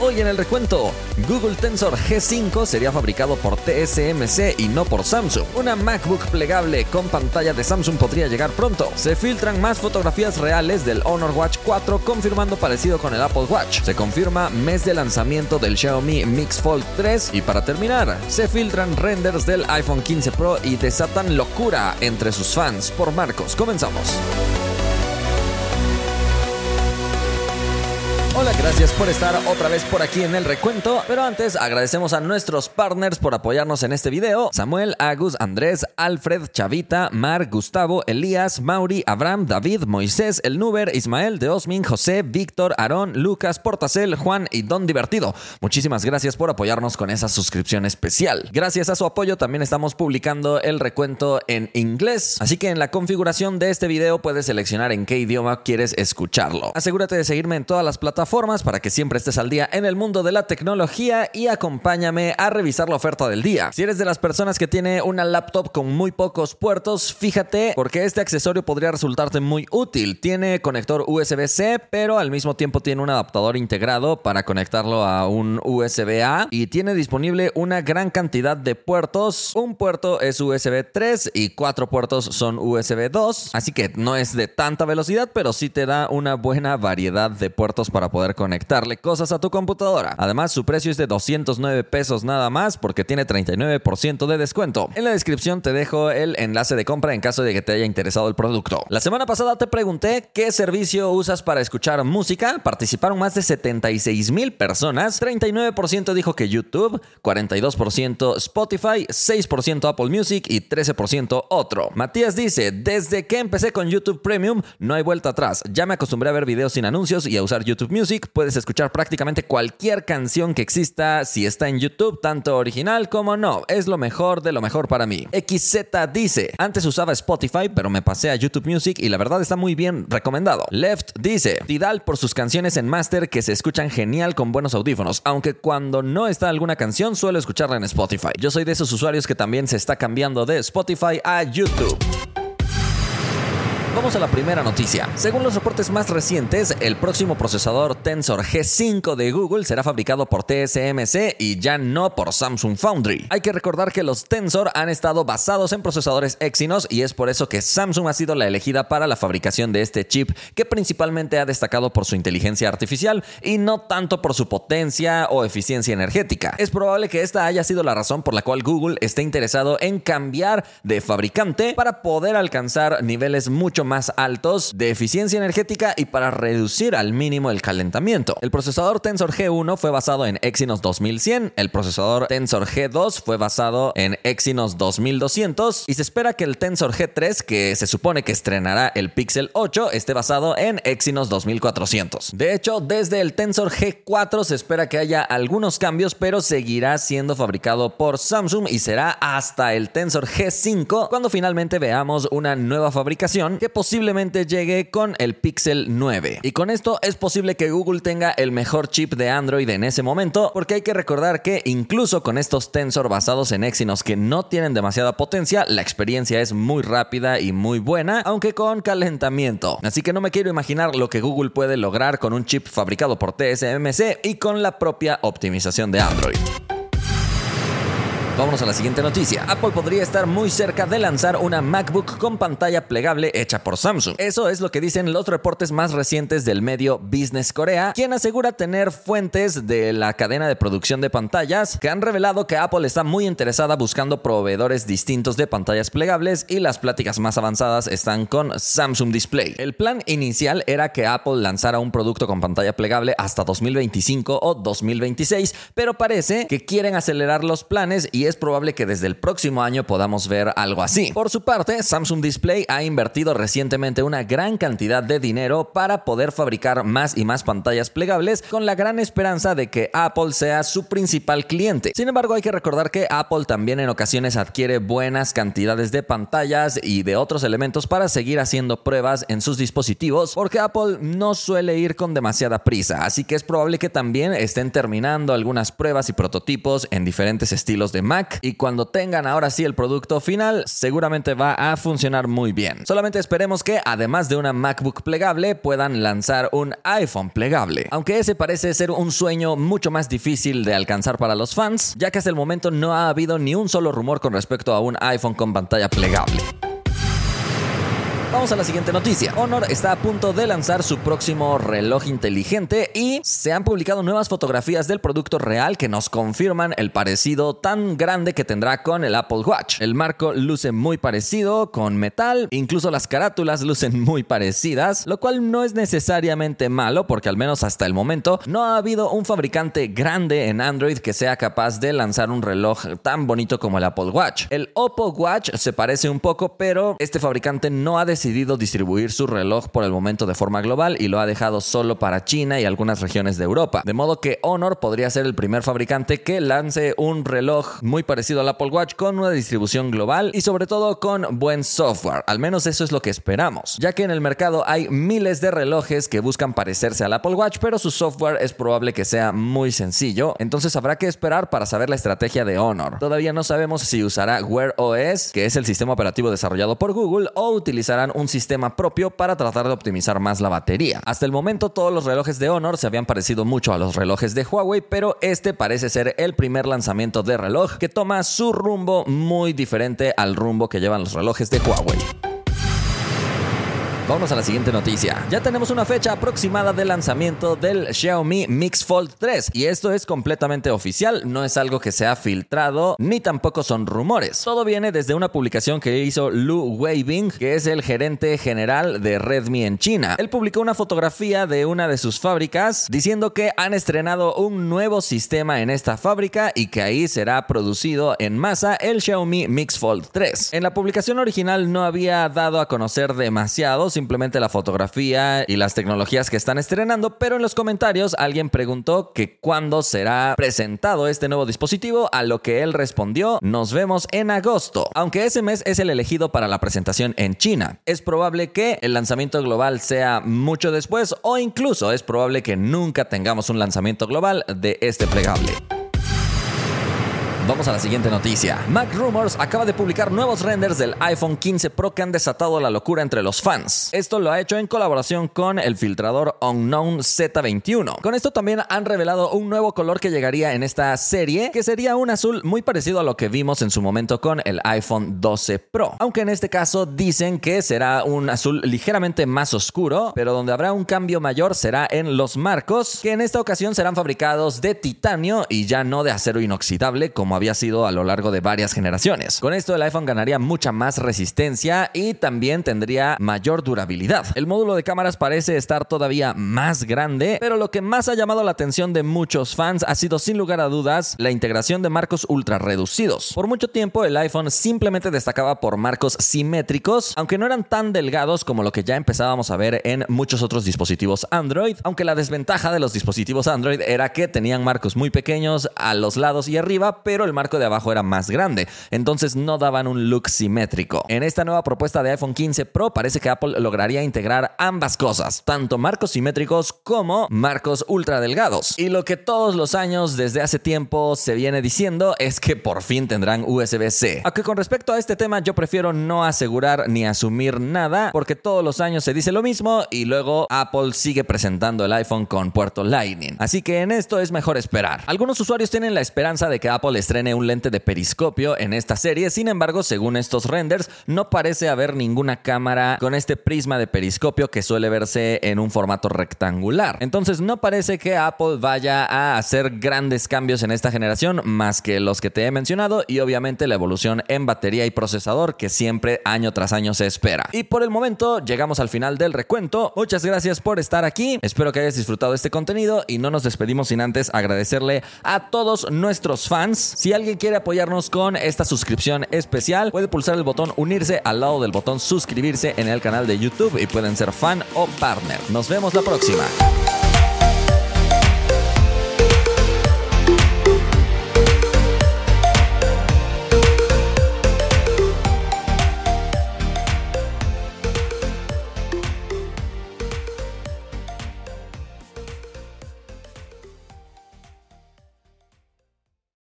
Hoy en el recuento, Google Tensor G5 sería fabricado por TSMC y no por Samsung. Una MacBook plegable con pantalla de Samsung podría llegar pronto. Se filtran más fotografías reales del Honor Watch 4 confirmando parecido con el Apple Watch. Se confirma mes de lanzamiento del Xiaomi Mix Fold 3 y para terminar, se filtran renders del iPhone 15 Pro y desatan locura entre sus fans. Por Marcos, comenzamos. Hola, gracias por estar otra vez por aquí en el recuento. Pero antes agradecemos a nuestros partners por apoyarnos en este video. Samuel, Agus, Andrés, Alfred, Chavita, Mar, Gustavo, Elías, Mauri, Abraham, David, Moisés, El Nuber, Ismael, Deosmin, José, Víctor, Aarón, Lucas, Portacel, Juan y Don Divertido. Muchísimas gracias por apoyarnos con esa suscripción especial. Gracias a su apoyo también estamos publicando el recuento en inglés. Así que en la configuración de este video puedes seleccionar en qué idioma quieres escucharlo. Asegúrate de seguirme en todas las plataformas formas para que siempre estés al día en el mundo de la tecnología y acompáñame a revisar la oferta del día. Si eres de las personas que tiene una laptop con muy pocos puertos, fíjate porque este accesorio podría resultarte muy útil. Tiene conector USB-C, pero al mismo tiempo tiene un adaptador integrado para conectarlo a un USB-A y tiene disponible una gran cantidad de puertos. Un puerto es USB 3 y cuatro puertos son USB 2, así que no es de tanta velocidad, pero sí te da una buena variedad de puertos para poder conectarle cosas a tu computadora. Además, su precio es de 209 pesos nada más porque tiene 39% de descuento. En la descripción te dejo el enlace de compra en caso de que te haya interesado el producto. La semana pasada te pregunté qué servicio usas para escuchar música. Participaron más de 76 mil personas. 39% dijo que YouTube, 42% Spotify, 6% Apple Music y 13% otro. Matías dice, desde que empecé con YouTube Premium no hay vuelta atrás. Ya me acostumbré a ver videos sin anuncios y a usar YouTube Music puedes escuchar prácticamente cualquier canción que exista si está en YouTube, tanto original como no. Es lo mejor de lo mejor para mí. XZ dice, antes usaba Spotify, pero me pasé a YouTube Music y la verdad está muy bien recomendado. Left dice, Tidal por sus canciones en master que se escuchan genial con buenos audífonos, aunque cuando no está alguna canción suelo escucharla en Spotify. Yo soy de esos usuarios que también se está cambiando de Spotify a YouTube. Vamos a la primera noticia. Según los reportes más recientes, el próximo procesador Tensor G5 de Google será fabricado por TSMC y ya no por Samsung Foundry. Hay que recordar que los Tensor han estado basados en procesadores Exynos y es por eso que Samsung ha sido la elegida para la fabricación de este chip que principalmente ha destacado por su inteligencia artificial y no tanto por su potencia o eficiencia energética. Es probable que esta haya sido la razón por la cual Google esté interesado en cambiar de fabricante para poder alcanzar niveles mucho más altos de eficiencia energética y para reducir al mínimo el calentamiento. El procesador Tensor G1 fue basado en Exynos 2100, el procesador Tensor G2 fue basado en Exynos 2200 y se espera que el Tensor G3, que se supone que estrenará el Pixel 8, esté basado en Exynos 2400. De hecho, desde el Tensor G4 se espera que haya algunos cambios, pero seguirá siendo fabricado por Samsung y será hasta el Tensor G5 cuando finalmente veamos una nueva fabricación que posiblemente llegue con el Pixel 9. Y con esto es posible que Google tenga el mejor chip de Android en ese momento, porque hay que recordar que incluso con estos Tensor basados en Exynos que no tienen demasiada potencia, la experiencia es muy rápida y muy buena, aunque con calentamiento. Así que no me quiero imaginar lo que Google puede lograr con un chip fabricado por TSMC y con la propia optimización de Android. Vámonos a la siguiente noticia. Apple podría estar muy cerca de lanzar una MacBook con pantalla plegable hecha por Samsung. Eso es lo que dicen los reportes más recientes del medio Business Korea, quien asegura tener fuentes de la cadena de producción de pantallas que han revelado que Apple está muy interesada buscando proveedores distintos de pantallas plegables y las pláticas más avanzadas están con Samsung Display. El plan inicial era que Apple lanzara un producto con pantalla plegable hasta 2025 o 2026, pero parece que quieren acelerar los planes y es probable que desde el próximo año podamos ver algo así. Por su parte, Samsung Display ha invertido recientemente una gran cantidad de dinero para poder fabricar más y más pantallas plegables con la gran esperanza de que Apple sea su principal cliente. Sin embargo, hay que recordar que Apple también en ocasiones adquiere buenas cantidades de pantallas y de otros elementos para seguir haciendo pruebas en sus dispositivos porque Apple no suele ir con demasiada prisa, así que es probable que también estén terminando algunas pruebas y prototipos en diferentes estilos de Mac Y cuando tengan ahora sí el producto final, seguramente va a funcionar muy bien. Solamente esperemos que además de una MacBook plegable puedan lanzar un iPhone plegable. Aunque ese parece ser un sueño mucho más difícil de alcanzar para los fans, ya que hasta el momento no ha habido ni un solo rumor con respecto a un iPhone con pantalla plegable. Vamos a la siguiente noticia. Honor está a punto de lanzar su próximo reloj inteligente y se han publicado nuevas fotografías del producto real que nos confirman el parecido tan grande que tendrá con el Apple Watch. El marco luce muy parecido con metal, incluso las carátulas lucen muy parecidas, lo cual no es necesariamente malo porque al menos hasta el momento no ha habido un fabricante grande en Android que sea capaz de lanzar un reloj tan bonito como el Apple Watch. El Oppo Watch se parece un poco, pero este fabricante no ha decidido decidido distribuir su reloj por el momento de forma global y lo ha dejado solo para China y algunas regiones de Europa. De modo que Honor podría ser el primer fabricante que lance un reloj muy parecido al Apple Watch con una distribución global y sobre todo con buen software. Al menos eso es lo que esperamos, ya que en el mercado hay miles de relojes que buscan parecerse al Apple Watch, pero su software es probable que sea muy sencillo, entonces habrá que esperar para saber la estrategia de Honor. Todavía no sabemos si usará Wear OS, que es el sistema operativo desarrollado por Google, o utilizarán un sistema propio para tratar de optimizar más la batería. Hasta el momento todos los relojes de Honor se habían parecido mucho a los relojes de Huawei, pero este parece ser el primer lanzamiento de reloj que toma su rumbo muy diferente al rumbo que llevan los relojes de Huawei. Vamos a la siguiente noticia. Ya tenemos una fecha aproximada de lanzamiento del Xiaomi Mix Fold 3 y esto es completamente oficial, no es algo que se ha filtrado ni tampoco son rumores. Todo viene desde una publicación que hizo Lu Weibing, que es el gerente general de Redmi en China. Él publicó una fotografía de una de sus fábricas diciendo que han estrenado un nuevo sistema en esta fábrica y que ahí será producido en masa el Xiaomi Mix Fold 3. En la publicación original no había dado a conocer demasiado, simplemente la fotografía y las tecnologías que están estrenando, pero en los comentarios alguien preguntó que cuándo será presentado este nuevo dispositivo, a lo que él respondió, nos vemos en agosto, aunque ese mes es el elegido para la presentación en China. Es probable que el lanzamiento global sea mucho después o incluso es probable que nunca tengamos un lanzamiento global de este plegable. Vamos a la siguiente noticia. Mac Rumors acaba de publicar nuevos renders del iPhone 15 Pro que han desatado la locura entre los fans. Esto lo ha hecho en colaboración con el filtrador Unknown Z21. Con esto también han revelado un nuevo color que llegaría en esta serie, que sería un azul muy parecido a lo que vimos en su momento con el iPhone 12 Pro. Aunque en este caso dicen que será un azul ligeramente más oscuro, pero donde habrá un cambio mayor será en los marcos, que en esta ocasión serán fabricados de titanio y ya no de acero inoxidable como había sido a lo largo de varias generaciones. Con esto el iPhone ganaría mucha más resistencia y también tendría mayor durabilidad. El módulo de cámaras parece estar todavía más grande, pero lo que más ha llamado la atención de muchos fans ha sido sin lugar a dudas la integración de marcos ultra reducidos. Por mucho tiempo el iPhone simplemente destacaba por marcos simétricos, aunque no eran tan delgados como lo que ya empezábamos a ver en muchos otros dispositivos Android, aunque la desventaja de los dispositivos Android era que tenían marcos muy pequeños a los lados y arriba, pero el marco de abajo era más grande, entonces no daban un look simétrico. En esta nueva propuesta de iPhone 15 Pro parece que Apple lograría integrar ambas cosas, tanto marcos simétricos como marcos ultra delgados. Y lo que todos los años desde hace tiempo se viene diciendo es que por fin tendrán USB-C. Aunque con respecto a este tema yo prefiero no asegurar ni asumir nada porque todos los años se dice lo mismo y luego Apple sigue presentando el iPhone con puerto Lightning. Así que en esto es mejor esperar. Algunos usuarios tienen la esperanza de que Apple estrene un lente de periscopio en esta serie, sin embargo, según estos renders, no parece haber ninguna cámara con este prisma de periscopio que suele verse en un formato rectangular. Entonces no parece que Apple vaya a hacer grandes cambios en esta generación más que los que te he mencionado y obviamente la evolución en batería y procesador que siempre año tras año se espera. Y por el momento llegamos al final del recuento. Muchas gracias por estar aquí. Espero que hayas disfrutado este contenido y no nos despedimos sin antes agradecerle a todos nuestros fans. Si alguien quiere apoyarnos con esta suscripción especial, puede pulsar el botón unirse al lado del botón suscribirse en el canal de YouTube y pueden ser fan o partner. Nos vemos la próxima.